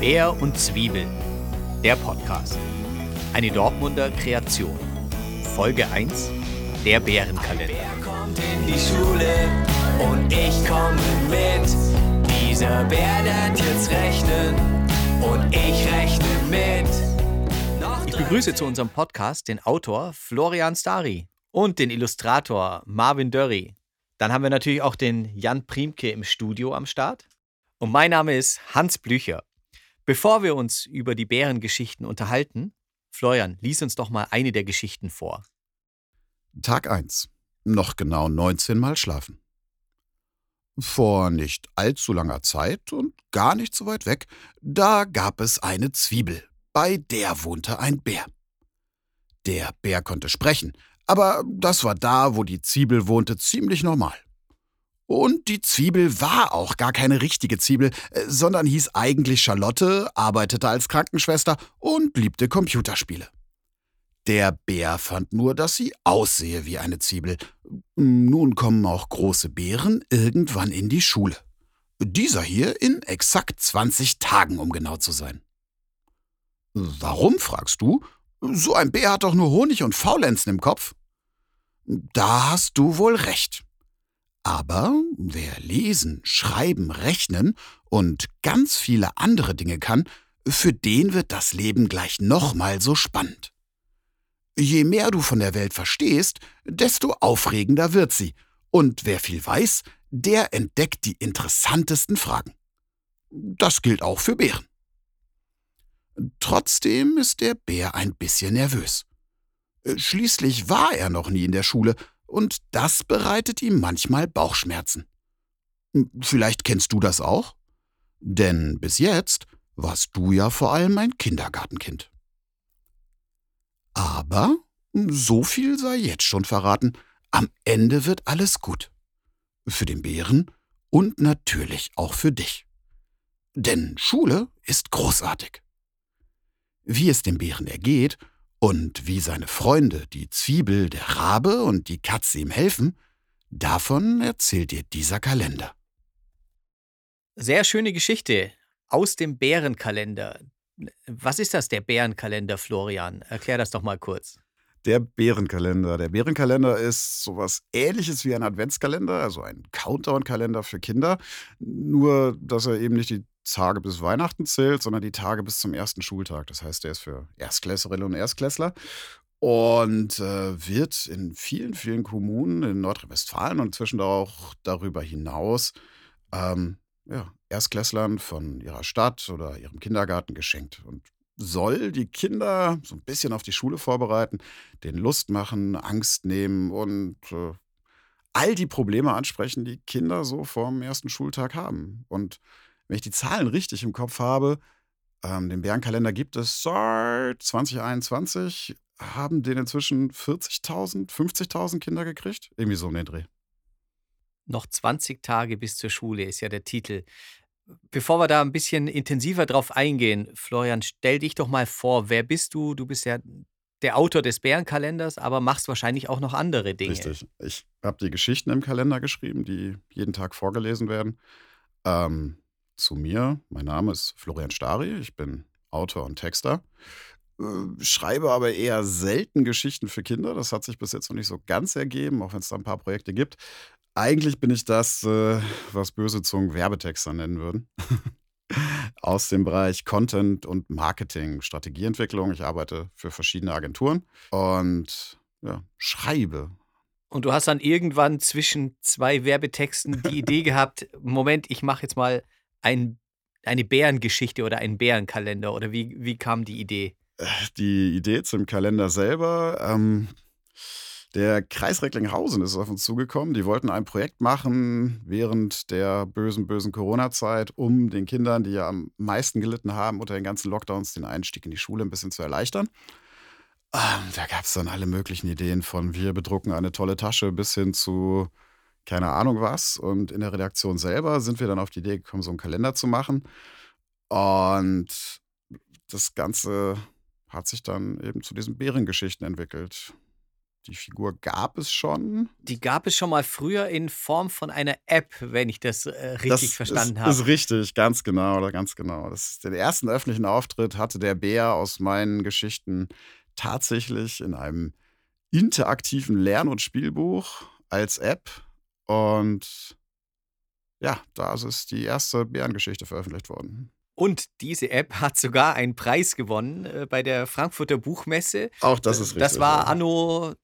Bär und Zwiebel, der Podcast. Eine Dortmunder Kreation. Folge 1, der Bärenkalender. Bär kommt in die Schule und ich komme mit. Dieser Bär lernt jetzt rechnen und ich rechne mit. Ich begrüße zu unserem Podcast den Autor Florian Stari und den Illustrator Marvin Dörri. Dann haben wir natürlich auch den Jan Priemke im Studio am Start. Und mein Name ist Hans Blücher. Bevor wir uns über die Bärengeschichten unterhalten, Florian, lies uns doch mal eine der Geschichten vor. Tag 1. Noch genau 19 Mal schlafen. Vor nicht allzu langer Zeit und gar nicht so weit weg, da gab es eine Zwiebel. Bei der wohnte ein Bär. Der Bär konnte sprechen, aber das war da, wo die Zwiebel wohnte, ziemlich normal. Und die Zwiebel war auch gar keine richtige Zwiebel, äh, sondern hieß eigentlich Charlotte, arbeitete als Krankenschwester und liebte Computerspiele. Der Bär fand nur, dass sie aussehe wie eine Zwiebel. Nun kommen auch große Bären irgendwann in die Schule. Dieser hier in exakt 20 Tagen, um genau zu sein. Warum, fragst du? So ein Bär hat doch nur Honig und Faulenzen im Kopf. Da hast du wohl recht. Aber wer lesen, schreiben, rechnen und ganz viele andere Dinge kann, für den wird das Leben gleich nochmal so spannend. Je mehr du von der Welt verstehst, desto aufregender wird sie. Und wer viel weiß, der entdeckt die interessantesten Fragen. Das gilt auch für Bären. Trotzdem ist der Bär ein bisschen nervös. Schließlich war er noch nie in der Schule und das bereitet ihm manchmal Bauchschmerzen. Vielleicht kennst du das auch? Denn bis jetzt warst du ja vor allem ein Kindergartenkind. Aber so viel sei jetzt schon verraten, am Ende wird alles gut. Für den Bären und natürlich auch für dich. Denn Schule ist großartig. Wie es dem Bären ergeht und wie seine Freunde, die Zwiebel, der Rabe und die Katze ihm helfen, davon erzählt dir dieser Kalender. Sehr schöne Geschichte aus dem Bärenkalender. Was ist das, der Bärenkalender, Florian? Erklär das doch mal kurz. Der Bärenkalender. Der Bärenkalender ist sowas ähnliches wie ein Adventskalender, also ein Countdown-Kalender für Kinder. Nur, dass er eben nicht die Tage bis Weihnachten zählt, sondern die Tage bis zum ersten Schultag. Das heißt, der ist für Erstklässerinnen und Erstklässler und äh, wird in vielen, vielen Kommunen in Nordrhein-Westfalen und inzwischen auch darüber hinaus ähm, ja, Erstklässlern von ihrer Stadt oder ihrem Kindergarten geschenkt und soll die Kinder so ein bisschen auf die Schule vorbereiten, den Lust machen, Angst nehmen und äh, all die Probleme ansprechen, die Kinder so vorm ersten Schultag haben. Und wenn ich die Zahlen richtig im Kopf habe, ähm, den Bärenkalender gibt es seit 2021, haben den inzwischen 40.000, 50.000 Kinder gekriegt. Irgendwie so um den Dreh. Noch 20 Tage bis zur Schule ist ja der Titel. Bevor wir da ein bisschen intensiver drauf eingehen, Florian, stell dich doch mal vor, wer bist du? Du bist ja der Autor des Bärenkalenders, aber machst wahrscheinlich auch noch andere Dinge. Richtig. Ich habe die Geschichten im Kalender geschrieben, die jeden Tag vorgelesen werden. Ähm, zu mir, mein Name ist Florian Stari, ich bin Autor und Texter. Äh, Schreibe aber eher selten Geschichten für Kinder. Das hat sich bis jetzt noch nicht so ganz ergeben, auch wenn es da ein paar Projekte gibt. Eigentlich bin ich das, äh, was böse Zungen Werbetexter nennen würden. Aus dem Bereich Content und Marketing, Strategieentwicklung. Ich arbeite für verschiedene Agenturen und ja, schreibe. Und du hast dann irgendwann zwischen zwei Werbetexten die Idee gehabt, Moment, ich mache jetzt mal ein, eine Bärengeschichte oder einen Bärenkalender. Oder wie, wie kam die Idee? Die Idee zum Kalender selber, ähm, der Kreis Recklinghausen ist auf uns zugekommen. Die wollten ein Projekt machen während der bösen, bösen Corona-Zeit, um den Kindern, die ja am meisten gelitten haben unter den ganzen Lockdowns, den Einstieg in die Schule ein bisschen zu erleichtern. Ähm, da gab es dann alle möglichen Ideen von wir bedrucken eine tolle Tasche bis hin zu keine Ahnung was. Und in der Redaktion selber sind wir dann auf die Idee gekommen, so einen Kalender zu machen. Und das Ganze hat sich dann eben zu diesen Bärengeschichten entwickelt. die Figur gab es schon. Die gab es schon mal früher in Form von einer App, wenn ich das äh, richtig das verstanden ist, habe. ist richtig, ganz genau, ganz genau. Das den ersten öffentlichen Auftritt hatte der Bär aus meinen Geschichten tatsächlich in einem interaktiven Lern- und Spielbuch als App. Und ja, da ist die erste Bärengeschichte veröffentlicht worden. Und diese App hat sogar einen Preis gewonnen äh, bei der Frankfurter Buchmesse. Auch das ist richtig. Das war anno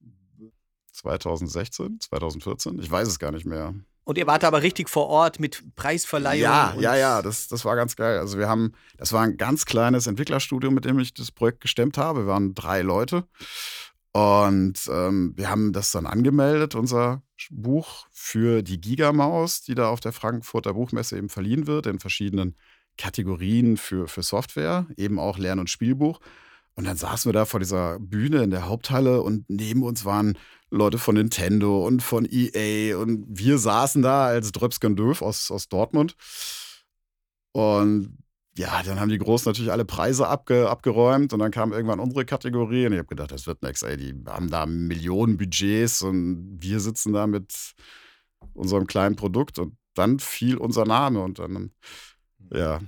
2016, 2014, ich weiß es gar nicht mehr. Und ihr wart aber richtig vor Ort mit Preisverleihung. Ja, ja, ja, das, das war ganz geil. Also wir haben, das war ein ganz kleines Entwicklerstudio, mit dem ich das Projekt gestemmt habe. Wir waren drei Leute und ähm, wir haben das dann angemeldet, unser Buch für die Gigamaus, die da auf der Frankfurter Buchmesse eben verliehen wird, in verschiedenen Kategorien für, für Software, eben auch Lern- und Spielbuch. Und dann saßen wir da vor dieser Bühne in der Haupthalle und neben uns waren Leute von Nintendo und von EA und wir saßen da als Dröpsken Döf aus, aus Dortmund. Und ja, dann haben die Großen natürlich alle Preise abge, abgeräumt und dann kam irgendwann unsere Kategorie und ich habe gedacht, das wird nichts, ey, die haben da Millionen Budgets und wir sitzen da mit unserem kleinen Produkt und dann fiel unser Name und dann, ja,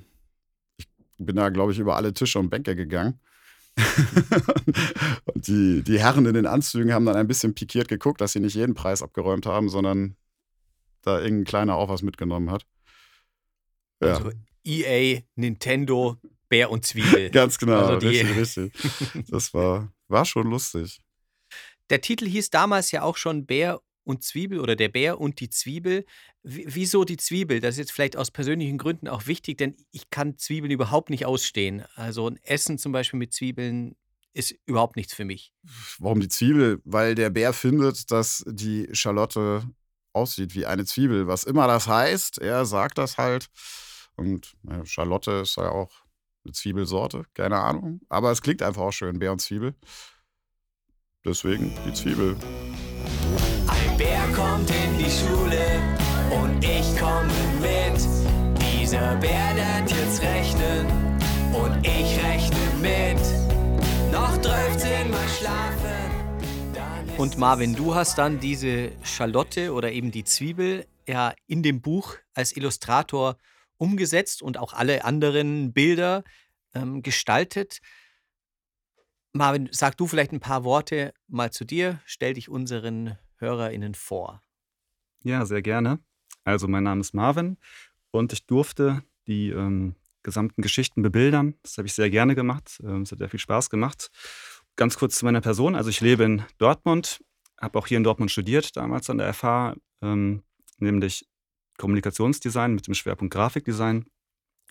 ich bin da, glaube ich, über alle Tische und Bänke gegangen. und die, die Herren in den Anzügen haben dann ein bisschen pikiert geguckt, dass sie nicht jeden Preis abgeräumt haben, sondern da irgendein kleiner auch was mitgenommen hat. Ja. Also EA, Nintendo, Bär und Zwiebel. Ganz genau, Also die- richtig, richtig. Das war, war schon lustig. Der Titel hieß damals ja auch schon Bär und Zwiebel oder der Bär und die Zwiebel. W wieso die Zwiebel? Das ist jetzt vielleicht aus persönlichen Gründen auch wichtig, denn ich kann Zwiebeln überhaupt nicht ausstehen. Also ein Essen zum Beispiel mit Zwiebeln ist überhaupt nichts für mich. Warum die Zwiebel? Weil der Bär findet, dass die Schalotte aussieht wie eine Zwiebel. Was immer das heißt, er sagt das halt. Und ja, Schalotte ist ja auch eine Zwiebelsorte, keine Ahnung. Aber es klingt einfach auch schön, Bär und Zwiebel. Deswegen die Zwiebel. Ein Bär kommt in die Schule und ich komme mit. Dieser Bär lernt jetzt rechnen und ich rechne mit. Noch 13 Mal schlafen. Und Marvin, du hast dann diese Schalotte oder eben die Zwiebel ja in dem Buch als Illustrator umgesetzt und auch alle anderen Bilder ähm, gestaltet. Marvin, sag du vielleicht ein paar Worte mal zu dir. Stell dich unseren HörerInnen vor. Ja, sehr gerne. Also mein Name ist Marvin und ich durfte die ähm, gesamten Geschichten bebildern. Das habe ich sehr gerne gemacht. Ähm, es hat sehr viel Spaß gemacht. Ganz kurz zu meiner Person. Also ich lebe in Dortmund, habe auch hier in Dortmund studiert, damals an der FH, ähm, nämlich Kommunikationsdesign mit dem Schwerpunkt Grafikdesign.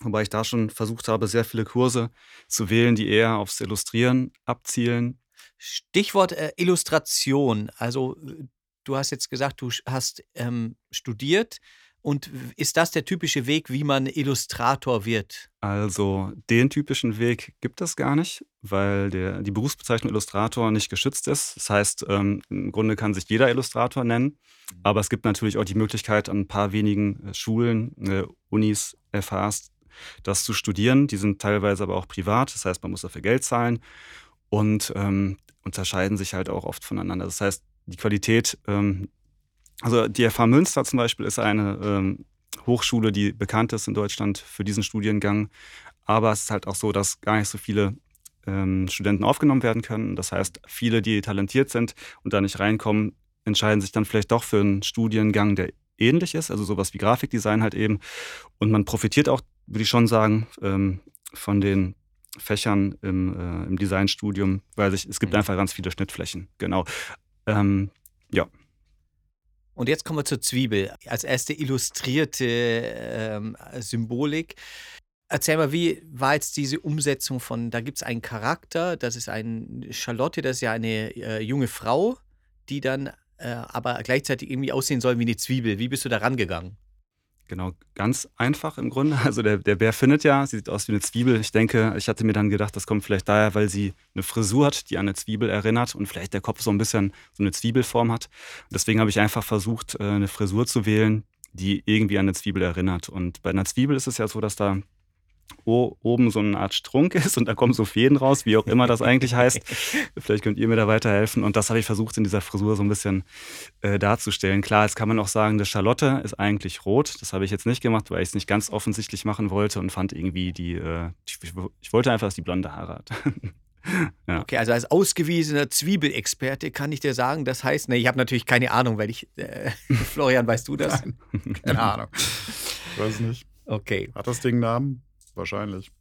Wobei ich da schon versucht habe, sehr viele Kurse zu wählen, die eher aufs Illustrieren abzielen. Stichwort äh, Illustration. Also äh, du hast jetzt gesagt, du hast ähm, studiert. Und ist das der typische Weg, wie man Illustrator wird? Also den typischen Weg gibt es gar nicht, weil der, die Berufsbezeichnung Illustrator nicht geschützt ist. Das heißt, ähm, im Grunde kann sich jeder Illustrator nennen, aber es gibt natürlich auch die Möglichkeit, an ein paar wenigen äh, Schulen, äh, Unis, FHs, das zu studieren. Die sind teilweise aber auch privat, das heißt, man muss dafür Geld zahlen und ähm, unterscheiden sich halt auch oft voneinander. Das heißt, die Qualität, ähm, also die FH Münster zum Beispiel ist eine ähm, Hochschule, die bekannt ist in Deutschland für diesen Studiengang. Aber es ist halt auch so, dass gar nicht so viele ähm, Studenten aufgenommen werden können. Das heißt, viele, die talentiert sind und da nicht reinkommen, entscheiden sich dann vielleicht doch für einen Studiengang, der ähnlich ist, also sowas wie Grafikdesign halt eben. Und man profitiert auch, würde ich schon sagen, ähm, von den Fächern im, äh, im Designstudium, weil sich, es gibt Mhm. einfach ganz viele Schnittflächen. Genau. Ähm, ja. Und jetzt kommen wir zur Zwiebel. Als erste illustrierte ähm, Symbolik. Erzähl mal, wie war jetzt diese Umsetzung von, da gibt es einen Charakter, das ist ein Charlotte, das ist ja eine äh, junge Frau, die dann äh, aber gleichzeitig irgendwie aussehen soll wie eine Zwiebel. Wie bist du da rangegangen? Genau, ganz einfach im Grunde. Also der, der Bär findet ja, sie sieht aus wie eine Zwiebel. Ich denke, ich hatte mir dann gedacht, das kommt vielleicht daher, weil sie eine Frisur hat, die an eine Zwiebel erinnert und vielleicht der Kopf so ein bisschen so eine Zwiebelform hat. Und deswegen habe ich einfach versucht, äh, eine Frisur zu wählen, die irgendwie an eine Zwiebel erinnert. Und bei einer Zwiebel ist es ja so, dass da oben so eine Art Strunk ist und da kommen so Fäden raus, wie auch immer das eigentlich heißt. Vielleicht könnt ihr mir da weiterhelfen. Und das habe ich versucht in dieser Frisur so ein bisschen äh, darzustellen. Klar, jetzt kann man auch sagen, das Charlotte ist eigentlich rot. Das habe ich jetzt nicht gemacht, weil ich es nicht ganz offensichtlich machen wollte und fand irgendwie die, äh, ich, ich, wollte einfach, dass die blonde Haare hat. ja. Okay, also als ausgewiesener Zwiebelexperte kann ich dir sagen, das heißt, ne, ich habe natürlich keine Ahnung, weil ich, äh, Florian, weißt du das? keine Ahnung. Ich weiß nicht. Okay. Hat das Ding Namen? Wahrscheinlich.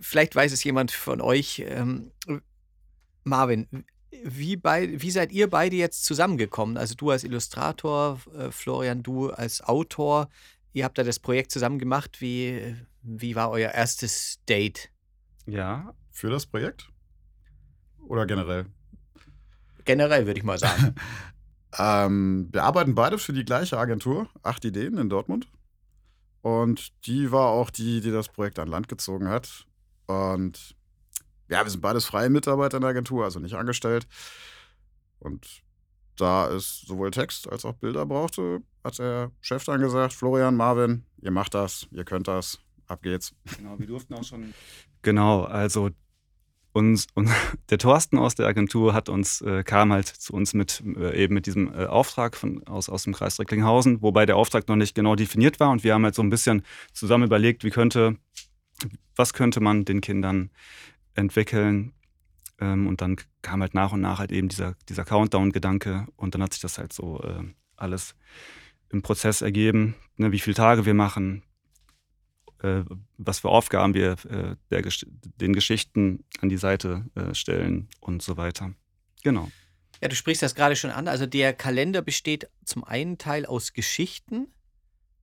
Vielleicht weiß es jemand von euch. Ähm, Marvin, wie, bei, wie seid ihr beide jetzt zusammengekommen? Also du als Illustrator, äh, Florian, du als Autor. Ihr habt da das Projekt zusammen gemacht. Wie, wie war euer erstes Date? Ja. Für das Projekt? Oder generell? Generell würde ich mal sagen. ähm, wir arbeiten beide für die gleiche Agentur, Acht Ideen in Dortmund. Und die war auch die, die das Projekt an Land gezogen hat. Und ja, wir sind beides freie Mitarbeiter in der Agentur, also nicht angestellt. Und da es sowohl Text als auch Bilder brauchte, hat der Chef dann gesagt: Florian, Marvin, ihr macht das, ihr könnt das, ab geht's. Genau, wir durften auch schon. Genau, also uns, und der Thorsten aus der Agentur hat uns, äh, kam halt zu uns mit äh, eben mit diesem äh, Auftrag von, aus, aus dem Kreis Recklinghausen, wobei der Auftrag noch nicht genau definiert war. Und wir haben halt so ein bisschen zusammen überlegt, wie könnte, was könnte man den Kindern entwickeln. Ähm, und dann kam halt nach und nach halt eben dieser, dieser Countdown-Gedanke und dann hat sich das halt so äh, alles im Prozess ergeben, ne, wie viele Tage wir machen, was für Aufgaben wir äh, der, den Geschichten an die Seite äh, stellen und so weiter. Genau. Ja, du sprichst das gerade schon an. Also der Kalender besteht zum einen Teil aus Geschichten,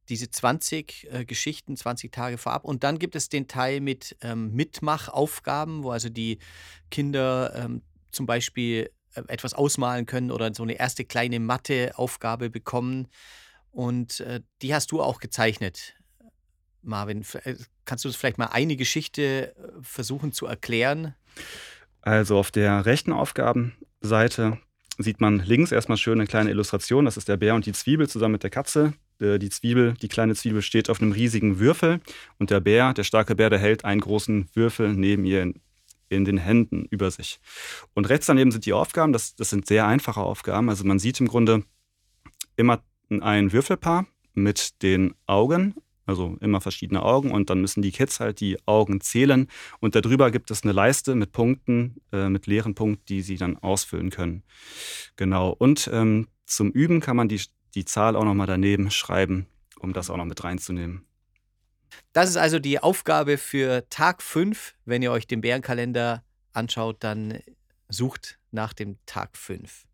diese 20 äh, Geschichten, 20 Tage vorab. Und dann gibt es den Teil mit ähm, Mitmachaufgaben, wo also die Kinder ähm, zum Beispiel äh, etwas ausmalen können oder so eine erste kleine Matheaufgabe bekommen. Und äh, die hast du auch gezeichnet. Marvin, äh, kannst du uns vielleicht mal eine Geschichte äh, versuchen zu erklären? Also auf der rechten Aufgabenseite sieht man links erstmal schön eine kleine Illustration. Das ist der Bär und die Zwiebel zusammen mit der Katze. Äh, die Zwiebel, die kleine Zwiebel steht auf einem riesigen Würfel und der Bär, der starke Bär, der hält einen großen Würfel neben ihr in, in den Händen über sich. Und rechts daneben sind die Aufgaben. Das, das sind sehr einfache Aufgaben. Also man sieht im Grunde immer ein Würfelpaar mit den Augen also immer verschiedene Augen und dann müssen die Kids halt die Augen zählen und darüber gibt es eine Leiste mit Punkten, äh, mit leeren Punkten, die sie dann ausfüllen können. Genau. Und ähm, zum Üben kann man die, die Zahl auch nochmal daneben schreiben, um das auch noch mit reinzunehmen. Das ist also die Aufgabe für Tag 5. Wenn ihr euch den Bärenkalender anschaut, dann sucht nach dem Tag 5.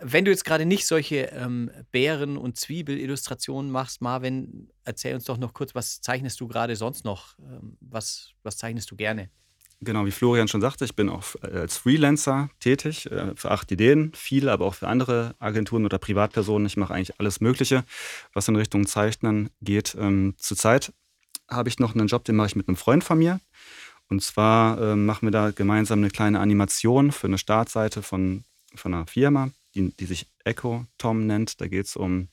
Wenn du jetzt gerade nicht solche ähm, Bären- und Zwiebelillustrationen machst, Marvin, erzähl uns doch noch kurz, was zeichnest du gerade sonst noch? Ähm, was, was zeichnest du gerne? Genau, wie Florian schon sagte, ich bin auch äh, als Freelancer tätig, äh, für acht Ideen, viel, aber auch für andere Agenturen oder Privatpersonen. Ich mache eigentlich alles Mögliche, was in Richtung Zeichnen geht. Ähm, zurzeit habe ich noch einen Job, den mache ich mit einem Freund von mir. Und zwar äh, machen wir da gemeinsam eine kleine Animation für eine Startseite von, von einer Firma die, die sich Echo Tom nennt. Da geht es um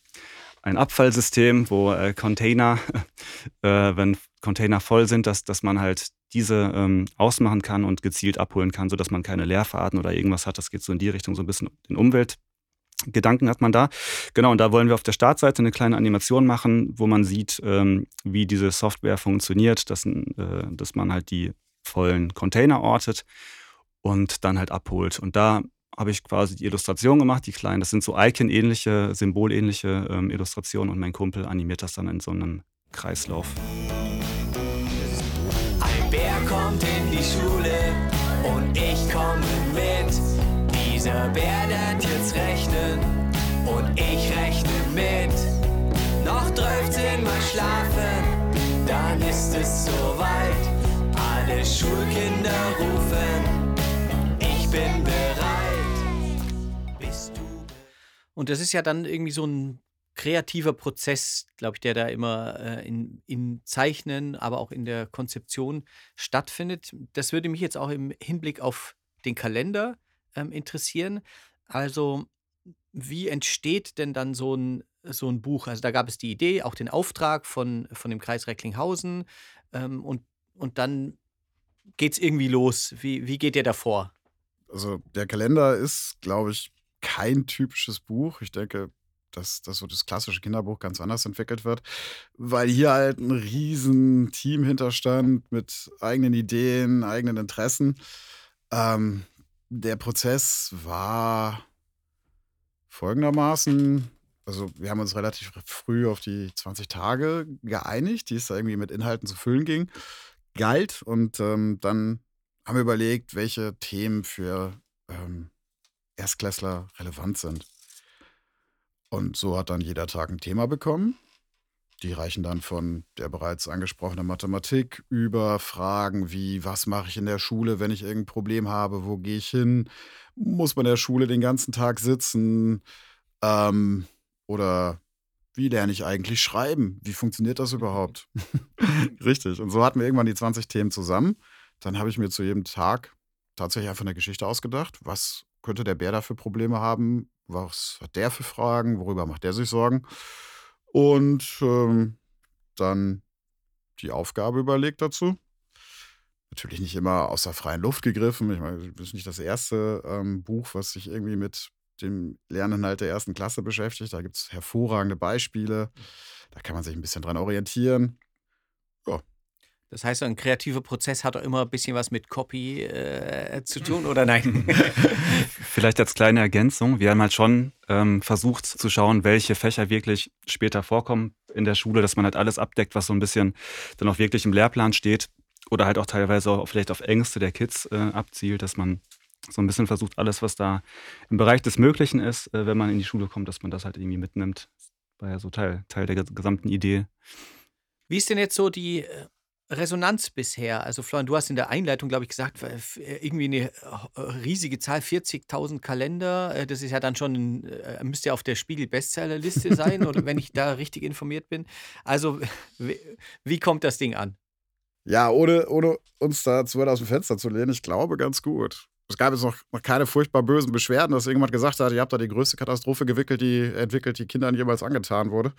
ein Abfallsystem, wo äh, Container, äh, wenn Container voll sind, dass, dass man halt diese ähm, ausmachen kann und gezielt abholen kann, sodass man keine Leerfahrten oder irgendwas hat. Das geht so in die Richtung, so ein bisschen den Umweltgedanken hat man da. Genau, und da wollen wir auf der Startseite eine kleine Animation machen, wo man sieht, ähm, wie diese Software funktioniert, dass, äh, dass man halt die vollen Container ortet und dann halt abholt. Und da habe ich quasi die Illustration gemacht, die kleinen. Das sind so Icon-ähnliche, symbolähnliche ähm, Illustrationen und mein Kumpel animiert das dann in so einem Kreislauf. Ein Bär kommt in die Schule und ich komme mit. Dieser Bär lernt jetzt rechnen und ich rechne mit. Noch 13 Mal schlafen, dann ist es soweit. Alle Schulkinder rufen, Und das ist ja dann irgendwie so ein kreativer Prozess, glaube ich, der da immer äh, in, in Zeichnen, aber auch in der Konzeption stattfindet. Das würde mich jetzt auch im Hinblick auf den Kalender ähm, interessieren. Also, wie entsteht denn dann so ein, so ein Buch? Also da gab es die Idee, auch den Auftrag von, von dem Kreis Recklinghausen ähm, und, und dann geht es irgendwie los. Wie, wie geht ihr davor? Also der Kalender ist, glaube ich, kein typisches Buch. Ich denke, dass, dass so das klassische Kinderbuch ganz anders entwickelt wird, weil hier halt ein riesen Team hinterstand mit eigenen Ideen, eigenen Interessen. Ähm, der Prozess war folgendermaßen, also wir haben uns relativ früh auf die 20 Tage geeinigt, die es da irgendwie mit Inhalten zu füllen ging, galt und ähm, dann haben wir überlegt, welche Themen für ähm, Erstklässler relevant sind. Und so hat dann jeder Tag ein Thema bekommen. Die reichen dann von der bereits angesprochenen Mathematik über Fragen wie, was mache ich in der Schule, wenn ich irgendein Problem habe, wo gehe ich hin, muss man in der Schule den ganzen Tag sitzen ähm, oder wie lerne ich eigentlich schreiben, wie funktioniert das überhaupt? Richtig, und so hatten wir irgendwann die 20 Themen zusammen. Dann habe ich mir zu jedem Tag tatsächlich einfach eine Geschichte ausgedacht. Was könnte der Bär da für Probleme haben? Was hat der für Fragen? Worüber macht der sich Sorgen? Und ähm, dann die Aufgabe überlegt dazu. Natürlich nicht immer aus der freien Luft gegriffen. Ich meine, das ist nicht das erste ähm, Buch, was sich irgendwie mit dem Lerninhalt der ersten Klasse beschäftigt. Da gibt es hervorragende Beispiele. Da kann man sich ein bisschen dran orientieren. Das heißt, ein kreativer Prozess hat auch immer ein bisschen was mit Copy äh, zu tun, oder nein? Vielleicht als kleine Ergänzung. Wir haben halt schon ähm, versucht zu schauen, welche Fächer wirklich später vorkommen in der Schule, dass man halt alles abdeckt, was so ein bisschen dann auch wirklich im Lehrplan steht oder halt auch teilweise auch vielleicht auf Ängste der Kids äh, abzielt, dass man so ein bisschen versucht, alles, was da im Bereich des Möglichen ist, äh, wenn man in die Schule kommt, dass man das halt irgendwie mitnimmt. War ja so Teil, Teil der gesamten Idee. Wie ist denn jetzt so die äh, Resonanz bisher? Also Florian, du hast in der Einleitung, glaube ich, gesagt, äh, irgendwie eine äh, riesige Zahl, 40.000 Kalender. Äh, das ist ja dann schon, müsste ja auf der Spiegel-Bestsellerliste sein, oder wenn ich da richtig informiert bin. Also, wie, wie kommt das Ding an? Ja, ohne, ohne uns da zu weit aus dem Fenster zu lehnen, ich glaube ganz gut. Es gab jetzt noch, noch keine furchtbar bösen Beschwerden, dass irgendjemand gesagt hat, ihr habt da die größte Katastrophe gewickelt, die entwickelt, die Kindern jemals angetan wurde.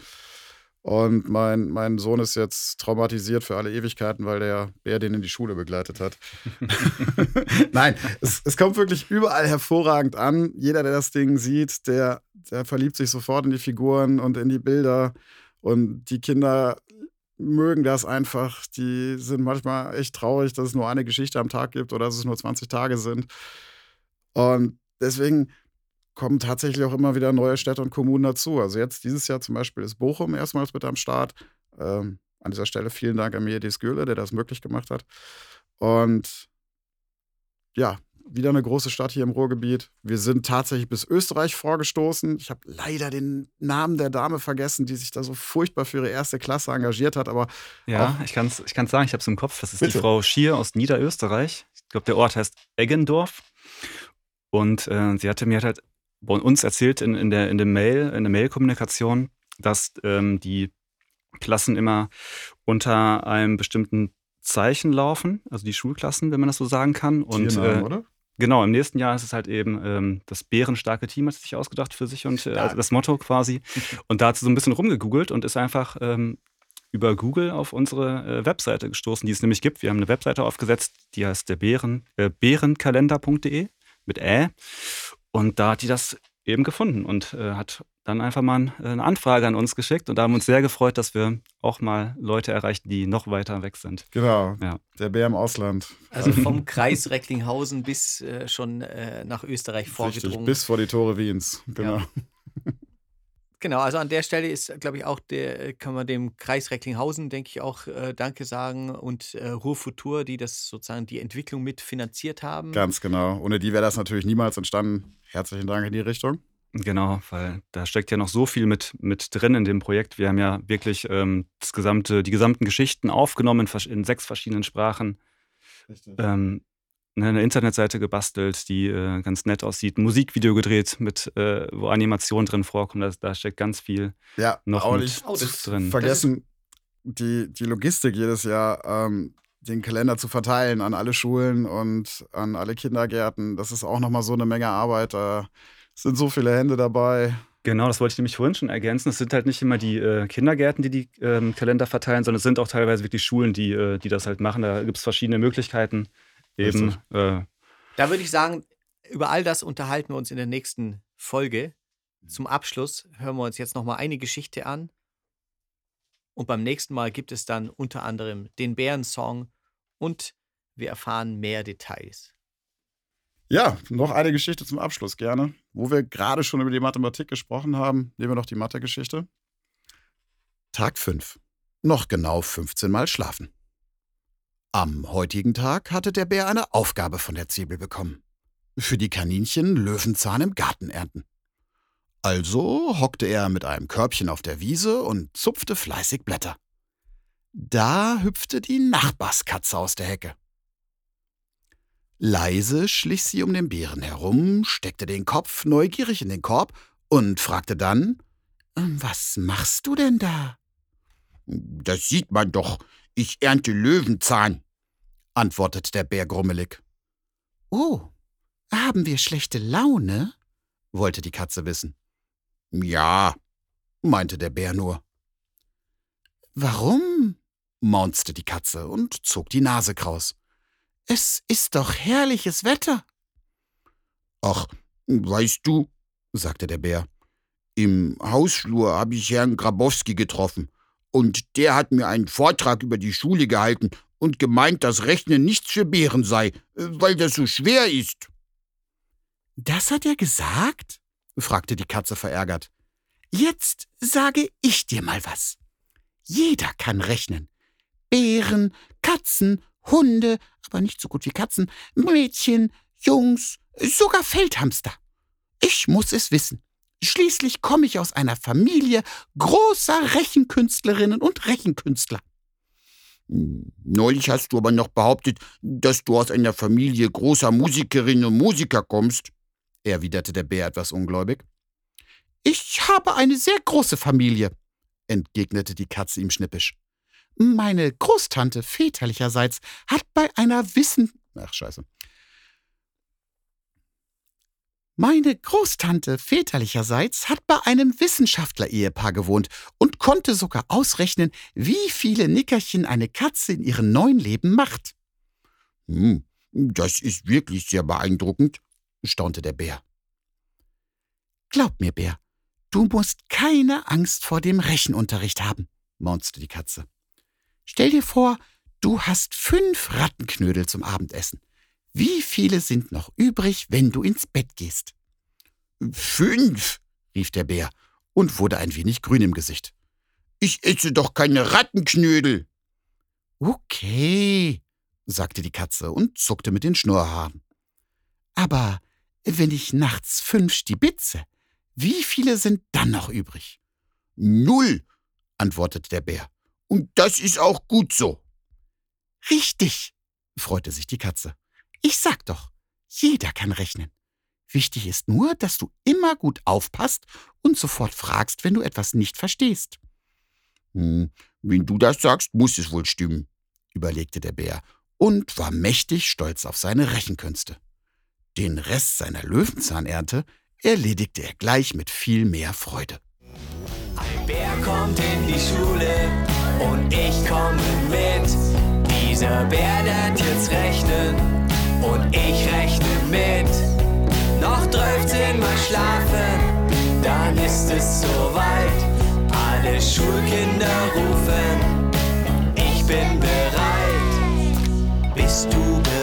Und mein, mein Sohn ist jetzt traumatisiert für alle Ewigkeiten, weil der Bär den in die Schule begleitet hat. Nein, es, es kommt wirklich überall hervorragend an. Jeder, der das Ding sieht, der, der verliebt sich sofort in die Figuren und in die Bilder. Und die Kinder mögen das einfach. Die sind manchmal echt traurig, dass es nur eine Geschichte am Tag gibt oder dass es nur 20 Tage sind. Und deswegen kommen tatsächlich auch immer wieder neue Städte und Kommunen dazu. Also jetzt dieses Jahr zum Beispiel ist Bochum erstmals mit am Start. Ähm, an dieser Stelle vielen Dank an Mirdi Sküle, der das möglich gemacht hat. Und ja, wieder eine große Stadt hier im Ruhrgebiet. Wir sind tatsächlich bis Österreich vorgestoßen. Ich habe leider den Namen der Dame vergessen, die sich da so furchtbar für ihre erste Klasse engagiert hat. Aber ja, ich kann es ich kann's sagen, ich habe es im Kopf. Das ist Bitte. die Frau Schier aus Niederösterreich. Ich glaube, der Ort heißt Eggendorf. Und äh, sie hatte mir halt uns erzählt in, in, der, in, der Mail, in der Mail-Kommunikation, dass ähm, die Klassen immer unter einem bestimmten Zeichen laufen, also die Schulklassen, wenn man das so sagen kann. Und Tiernamen, äh, oder? Genau, im nächsten Jahr ist es halt eben ähm, das bärenstarke Team, hat sich ausgedacht für sich und äh, also das Motto quasi. Und da hat sie so ein bisschen rumgegoogelt und ist einfach ähm, über Google auf unsere äh, Webseite gestoßen, die es nämlich gibt. Wir haben eine Webseite aufgesetzt, die heißt der Bären, äh, bärenkalender.de mit Ä. Und da hat die das eben gefunden und äh, hat dann einfach mal eine Anfrage an uns geschickt und da haben wir uns sehr gefreut, dass wir auch mal Leute erreichen, die noch weiter weg sind. Genau, ja. der Bär im Ausland. Also vom Kreis Recklinghausen bis äh, schon äh, nach Österreich vorgedrungen. Richtig, bis vor die Tore Wiens, genau. Ja. Genau, also an der Stelle ist, glaube ich, auch der, kann man dem Kreis Recklinghausen, denke ich, auch äh, Danke sagen und äh, Ruhrfutur, die das sozusagen die Entwicklung mitfinanziert haben. Ganz genau. Ohne die wäre das natürlich niemals entstanden. Herzlichen Dank in die Richtung. Genau, weil da steckt ja noch so viel mit, mit drin in dem Projekt. Wir haben ja wirklich ähm, das gesamte, die gesamten Geschichten aufgenommen in, in sechs verschiedenen Sprachen. Richtig. Ähm, eine Internetseite gebastelt, die äh, ganz nett aussieht, ein Musikvideo gedreht, mit, äh, wo Animationen drin vorkommen. Da, da steckt ganz viel ja, noch auch nicht drin. Vergessen die, die Logistik jedes Jahr, ähm, den Kalender zu verteilen an alle Schulen und an alle Kindergärten. Das ist auch nochmal so eine Menge Arbeit. Da sind so viele Hände dabei. Genau, das wollte ich nämlich vorhin schon ergänzen. Es sind halt nicht immer die äh, Kindergärten, die die ähm, Kalender verteilen, sondern es sind auch teilweise wirklich Schulen, die, äh, die das halt machen. Da gibt es verschiedene Möglichkeiten. Eben, äh, Da würde ich sagen, über all das unterhalten wir uns in der nächsten Folge. Zum Abschluss hören wir uns jetzt nochmal eine Geschichte an. Und beim nächsten Mal gibt es dann unter anderem den Bärensong und wir erfahren mehr Details. Ja, noch eine Geschichte zum Abschluss gerne. Wo wir gerade schon über die Mathematik gesprochen haben, nehmen wir noch die Mathe-Geschichte. Tag 5. Noch genau 15 Mal schlafen. Am heutigen Tag hatte der Bär eine Aufgabe von der Zwiebel bekommen. Für die Kaninchen Löwenzahn im Garten ernten. Also hockte er mit einem Körbchen auf der Wiese und zupfte fleißig Blätter. Da hüpfte die Nachbarskatze aus der Hecke. Leise schlich sie um den Bären herum, steckte den Kopf neugierig in den Korb und fragte dann Was machst du denn da? Das sieht man doch, ich ernte Löwenzahn, antwortete der Bär grummelig. Oh, haben wir schlechte Laune? wollte die Katze wissen. Ja, meinte der Bär nur. Warum? maunzte die Katze und zog die Nase kraus. Es ist doch herrliches Wetter. Ach, weißt du, sagte der Bär, im Hausflur habe ich Herrn Grabowski getroffen, und der hat mir einen Vortrag über die Schule gehalten und gemeint, dass Rechnen nichts für Bären sei, weil das so schwer ist. Das hat er gesagt? fragte die Katze verärgert. Jetzt sage ich dir mal was. Jeder kann rechnen. Bären, Katzen, Hunde, aber nicht so gut wie Katzen, Mädchen, Jungs, sogar Feldhamster. Ich muss es wissen. Schließlich komme ich aus einer Familie großer Rechenkünstlerinnen und Rechenkünstler. Neulich hast du aber noch behauptet, dass du aus einer Familie großer Musikerinnen und Musiker kommst, erwiderte der Bär etwas ungläubig. Ich habe eine sehr große Familie, entgegnete die Katze ihm schnippisch. Meine Großtante väterlicherseits hat bei einer Wissen... Ach, scheiße. Meine Großtante väterlicherseits hat bei einem Wissenschaftler-Ehepaar gewohnt und konnte sogar ausrechnen, wie viele Nickerchen eine Katze in ihrem neuen Leben macht. Hm, das ist wirklich sehr beeindruckend, staunte der Bär. Glaub mir, Bär, du musst keine Angst vor dem Rechenunterricht haben, maunzte die Katze. Stell dir vor, du hast fünf Rattenknödel zum Abendessen. Wie viele sind noch übrig, wenn du ins Bett gehst? Fünf, rief der Bär und wurde ein wenig grün im Gesicht. Ich esse doch keine Rattenknödel. Okay, sagte die Katze und zuckte mit den Schnurrhaaren. Aber wenn ich nachts fünf stibitze, wie viele sind dann noch übrig? Null, antwortete der Bär. Und das ist auch gut so. Richtig, freute sich die Katze. Ich sag doch, jeder kann rechnen. Wichtig ist nur, dass du immer gut aufpasst und sofort fragst, wenn du etwas nicht verstehst. Hm, wenn du das sagst, muss es wohl stimmen, überlegte der Bär und war mächtig stolz auf seine Rechenkünste. Den Rest seiner Löwenzahnernte erledigte er gleich mit viel mehr Freude. Ein Bär kommt in die Schule und ich komme mit. Dieser Bär lernt jetzt rechnen und ich rechne mit. Noch 13 Mal schlafen, dann ist es soweit. Alle Schulkinder rufen, ich bin bereit. Bist du bereit?